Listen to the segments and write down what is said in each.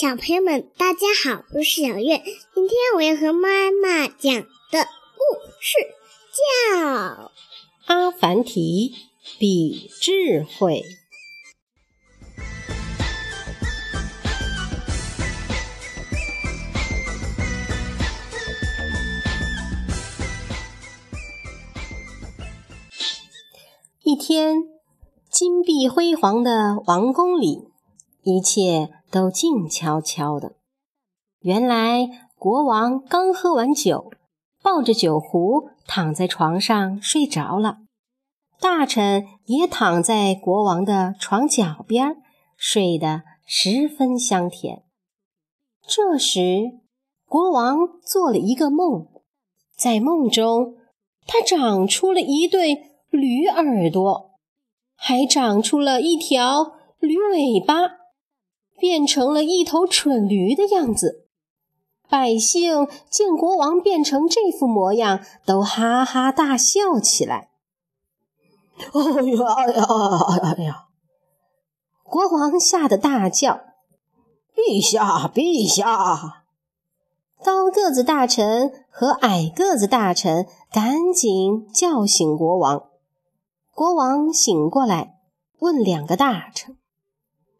小朋友们，大家好，我是小月。今天我要和妈妈讲的故事叫《阿凡提比智慧》。一天，金碧辉煌的王宫里。一切都静悄悄的。原来国王刚喝完酒，抱着酒壶躺在床上睡着了。大臣也躺在国王的床脚边，睡得十分香甜。这时，国王做了一个梦，在梦中，他长出了一对驴耳朵，还长出了一条驴尾巴。变成了一头蠢驴的样子，百姓见国王变成这副模样，都哈哈大笑起来。哎呀哎呀哎呀哎呀！国王吓得大叫：“陛下，陛下！”高个子大臣和矮个子大臣赶紧叫醒国王。国王醒过来，问两个大臣：“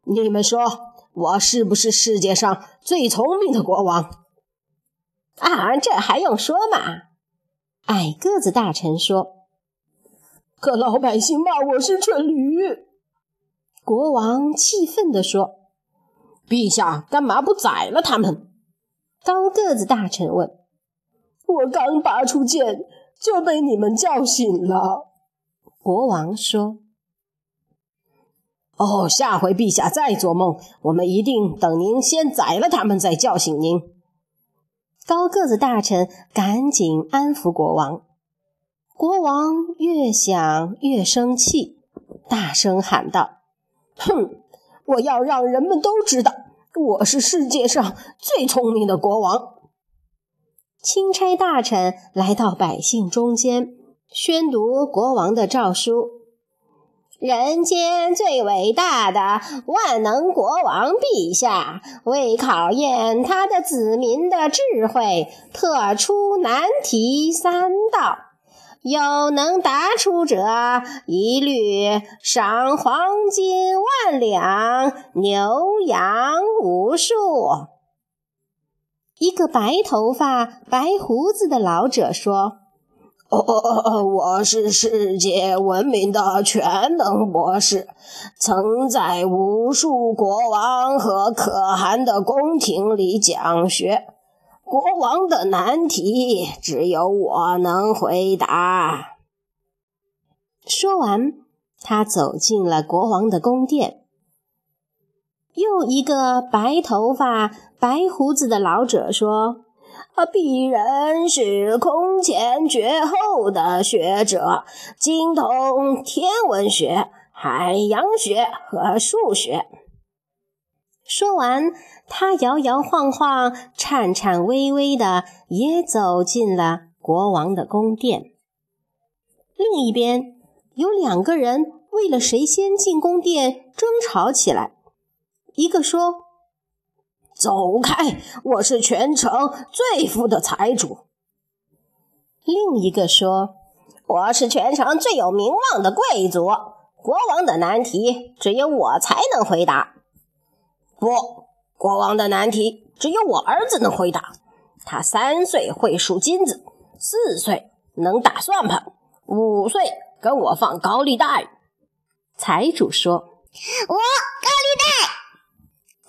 你们说？”我是不是世界上最聪明的国王？啊，这还用说吗？矮个子大臣说：“可老百姓骂我是蠢驴。”国王气愤地说：“陛下，干嘛不宰了他们？”高个子大臣问：“我刚拔出剑，就被你们叫醒了。”国王说。哦，下回陛下再做梦，我们一定等您先宰了他们，再叫醒您。高个子大臣赶紧安抚国王。国王越想越生气，大声喊道：“哼！我要让人们都知道，我是世界上最聪明的国王。”钦差大臣来到百姓中间，宣读国王的诏书。人间最伟大的万能国王陛下，为考验他的子民的智慧，特出难题三道，有能答出者，一律赏黄金万两，牛羊无数。一个白头发、白胡子的老者说。哦，我是世界闻名的全能博士，曾在无数国王和可汗的宫廷里讲学。国王的难题，只有我能回答。说完，他走进了国王的宫殿。又一个白头发、白胡子的老者说。啊，鄙人是空前绝后的学者，精通天文学、海洋学和数学。说完，他摇摇晃晃、颤颤巍巍的也走进了国王的宫殿。另一边，有两个人为了谁先进宫殿争吵起来。一个说。走开！我是全城最富的财主。另一个说：“我是全城最有名望的贵族。国王的难题只有我才能回答。不，国王的难题只有我儿子能回答。他三岁会数金子，四岁能打算盘，五岁跟我放高利贷。”财主说：“我高利贷。”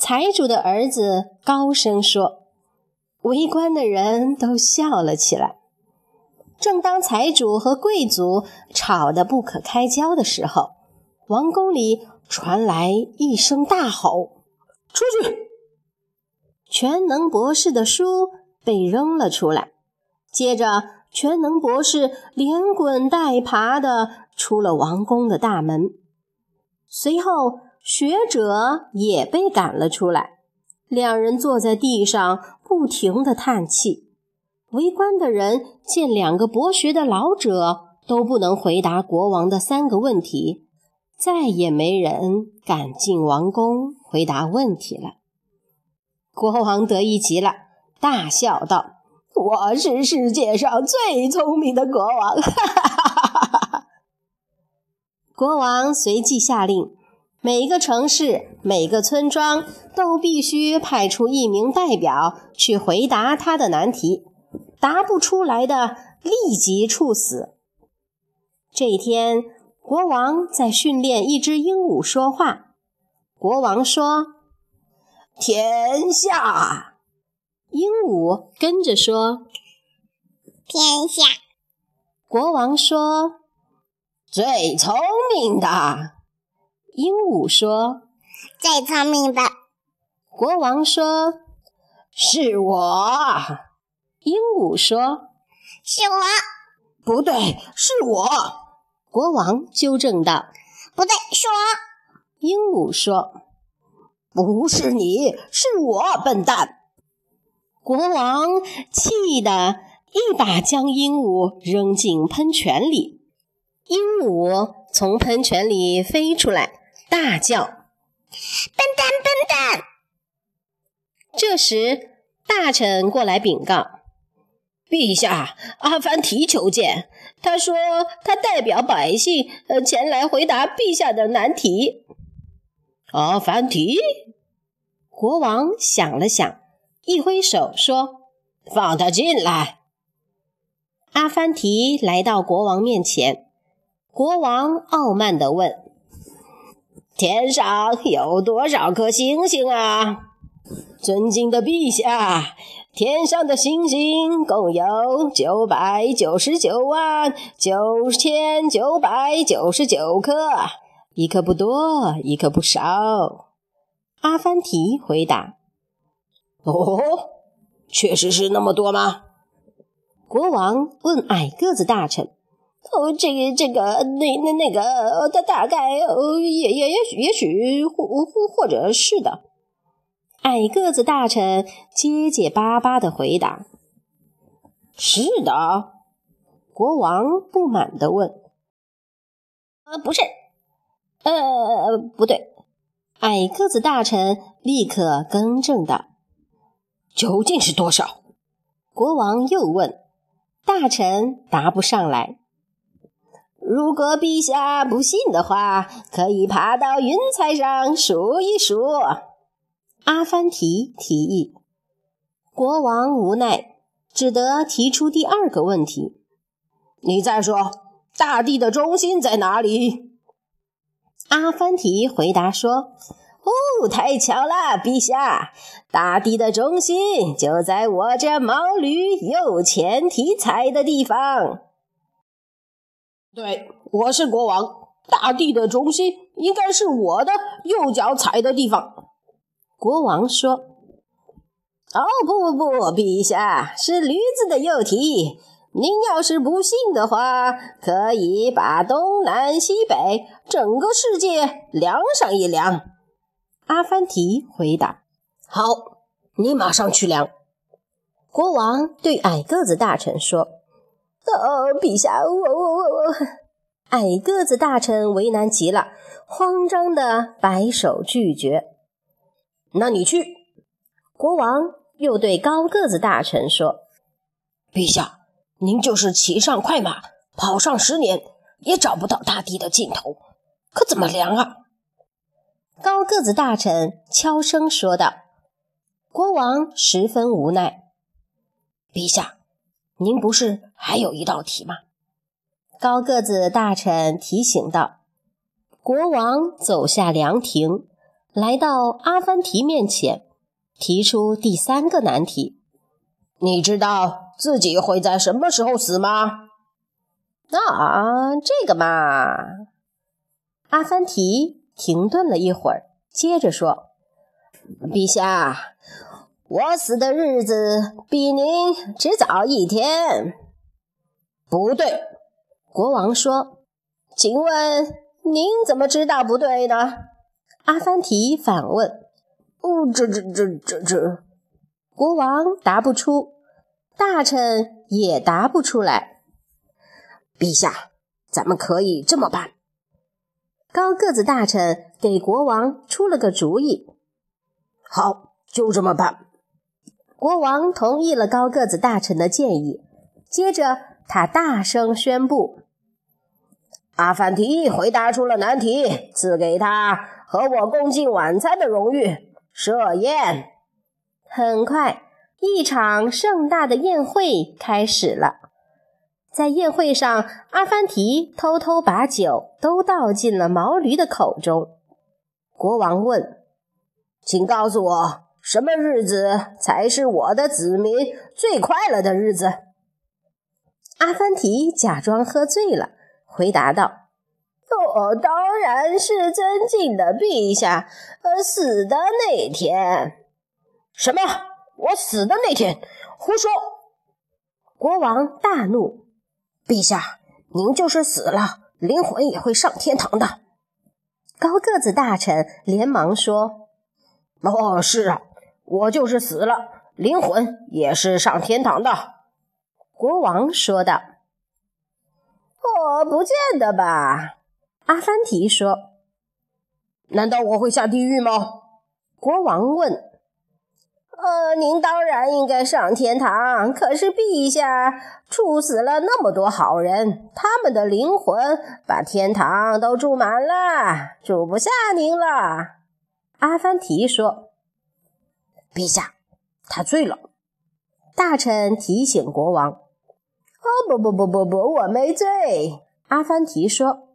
财主的儿子高声说：“围观的人都笑了起来。”正当财主和贵族吵得不可开交的时候，王宫里传来一声大吼：“出去！”全能博士的书被扔了出来。接着，全能博士连滚带爬的出了王宫的大门。随后，学者也被赶了出来，两人坐在地上，不停地叹气。围观的人见两个博学的老者都不能回答国王的三个问题，再也没人敢进王宫回答问题了。国王得意极了，大笑道：“我是世界上最聪明的国王！”哈哈哈哈哈！国王随即下令，每个城市、每个村庄都必须派出一名代表去回答他的难题，答不出来的立即处死。这一天，国王在训练一只鹦鹉说话。国王说：“天下。”鹦鹉跟着说：“天下。”国王说：“最聪明的。”鹦鹉说：“最聪明的。”国王说：“是我。”鹦鹉说：“是我。”不对，是我。国王纠正道：“不对，是我。”鹦鹉说：“不是你，是我，笨蛋！”国王气得一把将鹦鹉扔进喷泉里，鹦鹉从喷泉里飞出来，大叫：“笨蛋，笨蛋！”这时，大臣过来禀告：“陛下，阿凡提求见。他说他代表百姓，呃，前来回答陛下的难题。”阿凡提，国王想了想，一挥手说：“放他进来。”阿凡提来到国王面前，国王傲慢地问：“天上有多少颗星星啊？”尊敬的陛下，天上的星星共有九百九十九万九千九百九十九颗。一颗不多，一颗不少。阿凡提回答：“哦，确实是那么多吗？”国王问矮个子大臣：“哦，这个、这个、那、那、那个，他大概……呃，也、也、也许、也许，或、或、或者是的。”矮个子大臣结结巴巴的回答：“是的。”国王不满的问：“啊，不是。”呃，不对，矮个子大臣立刻更正道：“究竟是多少？”国王又问，大臣答不上来。如果陛下不信的话，可以爬到云彩上数一数。阿凡提提议。国王无奈，只得提出第二个问题：“你再说，大地的中心在哪里？”阿凡提回答说：“哦，太巧了，陛下！大地的中心就在我这毛驴右前蹄踩的地方。对，我是国王，大地的中心应该是我的右脚踩的地方。”国王说：“哦，不不不，陛下是驴子的右蹄。”您要是不信的话，可以把东南西北整个世界量上一量。阿凡提回答：“好，你马上去量。”国王对矮个子大臣说：“哦，陛下，我我我我……”矮个子大臣为难极了，慌张的摆手拒绝。“那你去。”国王又对高个子大臣说：“陛下。”您就是骑上快马，跑上十年，也找不到大地的尽头，可怎么量啊？高个子大臣悄声说道。国王十分无奈。陛下，您不是还有一道题吗？高个子大臣提醒道。国王走下凉亭，来到阿凡提面前，提出第三个难题。你知道？自己会在什么时候死吗？啊，这个嘛。阿凡提停顿了一会儿，接着说：“陛下，我死的日子比您只早一天。”不对，国王说：“请问您怎么知道不对呢？”阿凡提反问：“哦，这、这、这、这、这……”国王答不出。大臣也答不出来。陛下，咱们可以这么办。高个子大臣给国王出了个主意。好，就这么办。国王同意了高个子大臣的建议，接着他大声宣布：“阿凡提回答出了难题，赐给他和我共进晚餐的荣誉。设宴。”很快，一场盛大的宴会开始了。在宴会上，阿凡提偷偷把酒都倒进了毛驴的口中。国王问：“请告诉我。”什么日子才是我的子民最快乐的日子？阿凡提假装喝醉了，回答道：“哦，当然是尊敬的陛下，呃，死的那天。”什么？我死的那天？胡说！国王大怒：“陛下，您就是死了，灵魂也会上天堂的。”高个子大臣连忙说：“哦，是啊。”我就是死了，灵魂也是上天堂的。”国王说道。“哦，不见得吧？”阿凡提说。“难道我会下地狱吗？”国王问。“呃，您当然应该上天堂。可是陛下处死了那么多好人，他们的灵魂把天堂都住满了，住不下您了。”阿凡提说。陛下，他醉了。大臣提醒国王：“哦，不不不不不，我没醉。”阿凡提说：“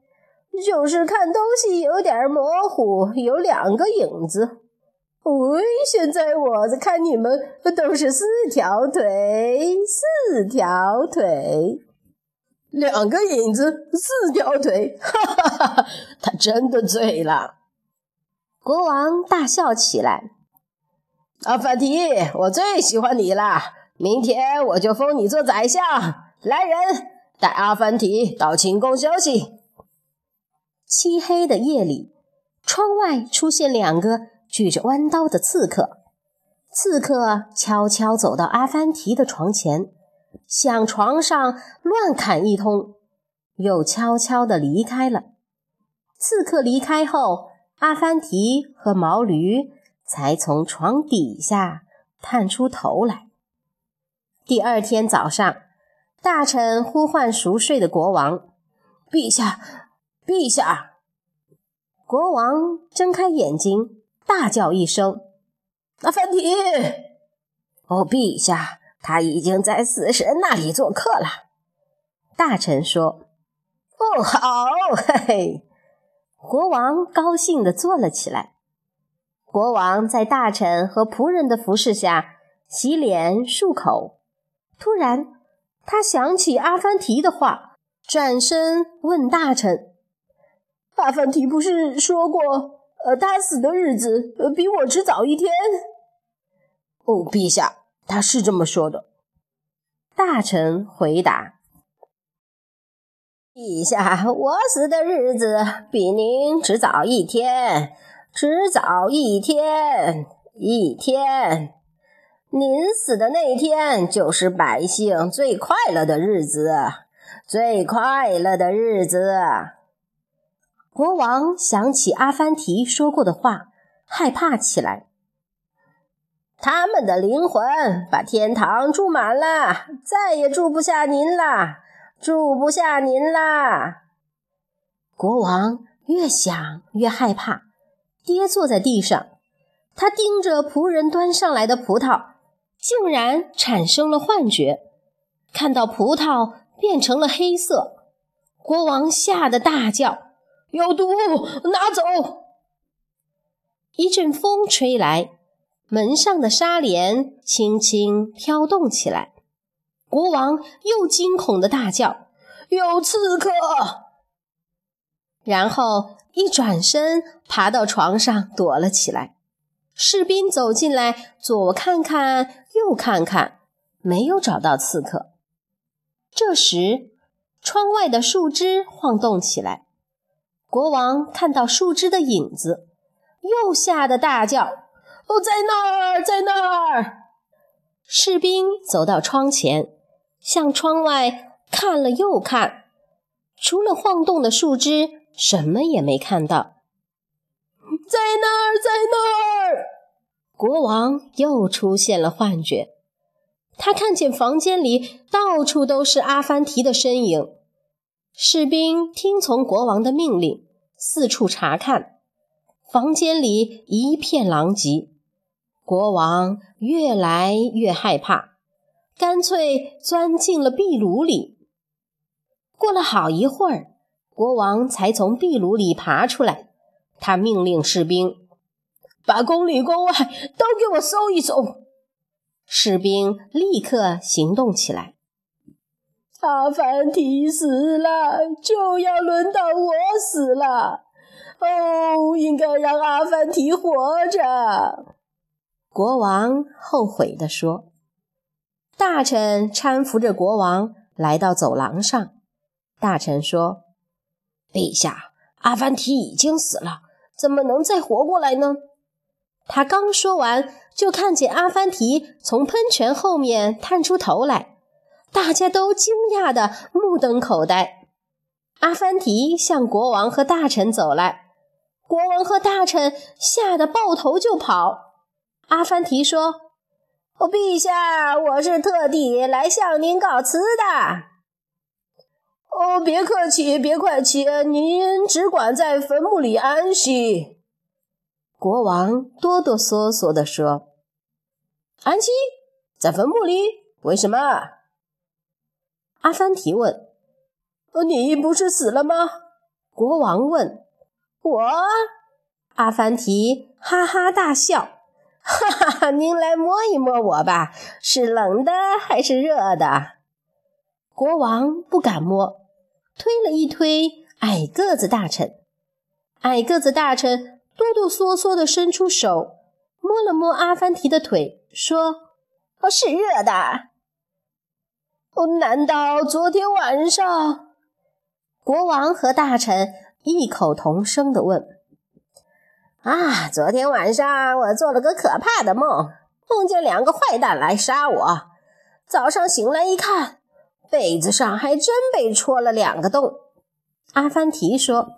就是看东西有点模糊，有两个影子。喂，现在我在看你们都是四条腿，四条腿，两个影子，四条腿。哈哈哈哈！他真的醉了。”国王大笑起来。阿凡提，我最喜欢你了。明天我就封你做宰相。来人，带阿凡提到寝宫休息。漆黑的夜里，窗外出现两个举着弯刀的刺客。刺客悄悄走到阿凡提的床前，向床上乱砍一通，又悄悄地离开了。刺客离开后，阿凡提和毛驴。才从床底下探出头来。第二天早上，大臣呼唤熟睡的国王：“陛下，陛下！”国王睁开眼睛，大叫一声：“阿凡提！”“哦，陛下，他已经在死神那里做客了。”大臣说。“哦，好，嘿嘿！”国王高兴地坐了起来。国王在大臣和仆人的服侍下洗脸漱口。突然，他想起阿凡提的话，转身问大臣：“阿凡提不是说过，呃，他死的日子比我迟早一天？”“哦，陛下，他是这么说的。”大臣回答：“陛下，我死的日子比您迟早一天。”迟早一天，一天，您死的那天就是百姓最快乐的日子，最快乐的日子。国王想起阿凡提说过的话，害怕起来。他们的灵魂把天堂住满了，再也住不下您了，住不下您了。国王越想越害怕。跌坐在地上，他盯着仆人端上来的葡萄，竟然产生了幻觉，看到葡萄变成了黑色。国王吓得大叫：“有毒！拿走！”一阵风吹来，门上的纱帘轻轻飘动起来。国王又惊恐的大叫：“有刺客！”然后。一转身，爬到床上躲了起来。士兵走进来，左看看，右看看，没有找到刺客。这时，窗外的树枝晃动起来。国王看到树枝的影子，又吓得大叫：“哦，在那儿，在那儿！”士兵走到窗前，向窗外看了又看，除了晃动的树枝。什么也没看到，在那儿，在那儿！国王又出现了幻觉。他看见房间里到处都是阿凡提的身影。士兵听从国王的命令，四处查看，房间里一片狼藉。国王越来越害怕，干脆钻进了壁炉里。过了好一会儿，国王才从壁炉里爬出来。他命令士兵：“把宫里宫外都给我搜一搜。”士兵立刻行动起来。阿凡提死了，就要轮到我死了。哦，应该让阿凡提活着。国王后悔地说。大臣搀扶着国王来到走廊上。大臣说：“陛下，阿凡提已经死了，怎么能再活过来呢？”他刚说完，就看见阿凡提从喷泉后面探出头来，大家都惊讶的目瞪口呆。阿凡提向国王和大臣走来，国王和大臣吓得抱头就跑。阿凡提说：“哦，陛下，我是特地来向您告辞的。”哦，别客气，别客气，您只管在坟墓里安息。国王哆哆嗦嗦地说：“安息在坟墓里？为什么？”阿凡提问。“，你不是死了吗？”国王问。“我？”阿凡提哈哈大笑：“哈哈哈！您来摸一摸我吧，是冷的还是热的？”国王不敢摸，推了一推矮个子大臣。矮个子大臣。哆哆嗦嗦地伸出手，摸了摸阿凡提的腿，说：“哦，是热的。”哦，难道昨天晚上？国王和大臣异口同声地问：“啊，昨天晚上我做了个可怕的梦，梦见两个坏蛋来杀我。早上醒来一看，被子上还真被戳了两个洞。”阿凡提说。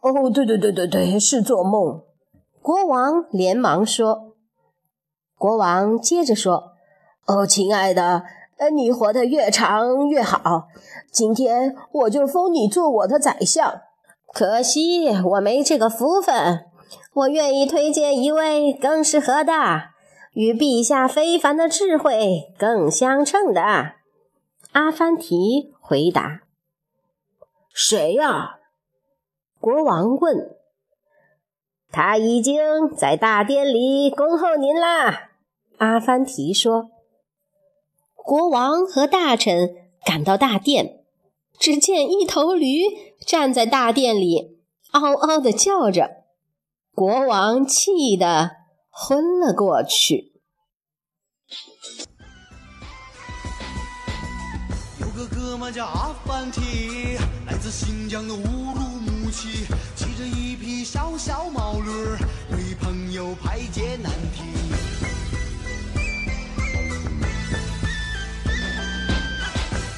哦，对对对对对，是做梦。国王连忙说。国王接着说：“哦，亲爱的，呃，你活得越长越好。今天我就封你做我的宰相。可惜我没这个福分。我愿意推荐一位更适合的，与陛下非凡的智慧更相称的。”阿凡提回答：“谁呀？”国王问：“他已经在大殿里恭候您啦。”阿凡提说。国王和大臣赶到大殿，只见一头驴站在大殿里，嗷嗷的叫着。国王气得昏了过去。个哥们叫阿凡提，来自新疆的乌鲁木齐。骑着一匹小小毛驴儿，为朋友排解难题。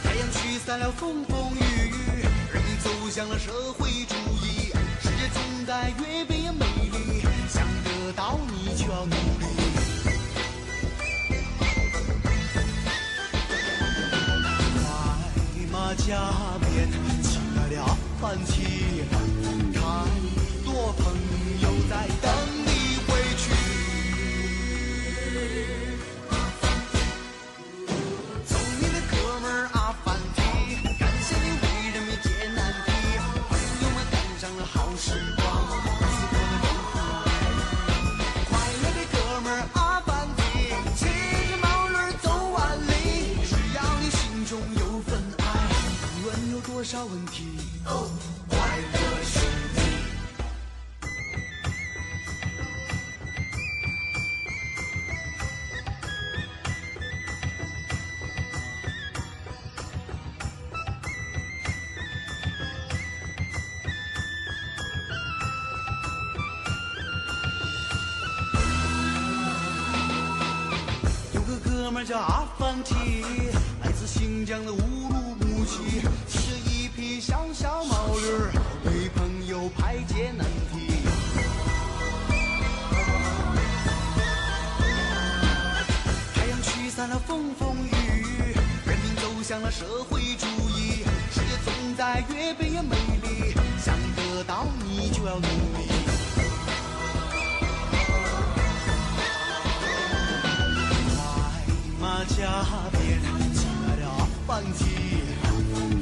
太阳驱散了风风雨雨，人民走向了社会主义。世界总在越变越美丽，想得到你就要努力。快马加鞭，亲爱的阿凡我。叫阿凡提，来自新疆的乌鲁木齐，骑着一匹小小毛驴儿，为朋友排解难题。太阳驱散了风风雨雨，人民走向了社会主义，世界总在越变越美丽，想得到你就要努力。快马加鞭，起来了反击，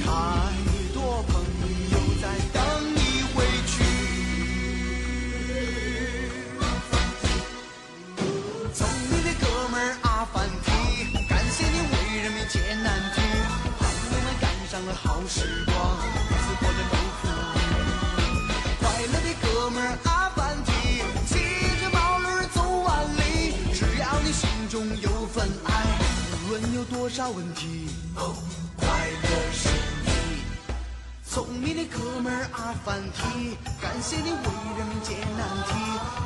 太多朋友在等你回去。聪明的哥们阿凡提，感谢你为人民解难题，朋友们赶上了好时光，有多少问题，哦，快乐是你。聪明的哥们儿阿凡提，感谢你为人民解难题，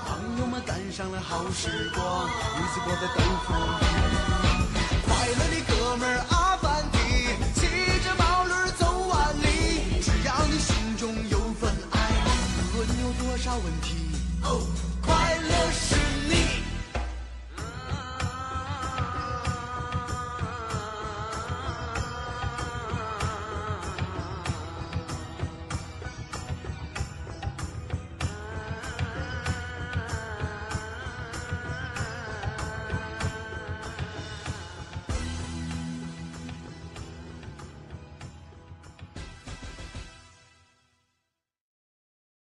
朋友们赶上了好时光，日子过得都富裕。快乐的哥们儿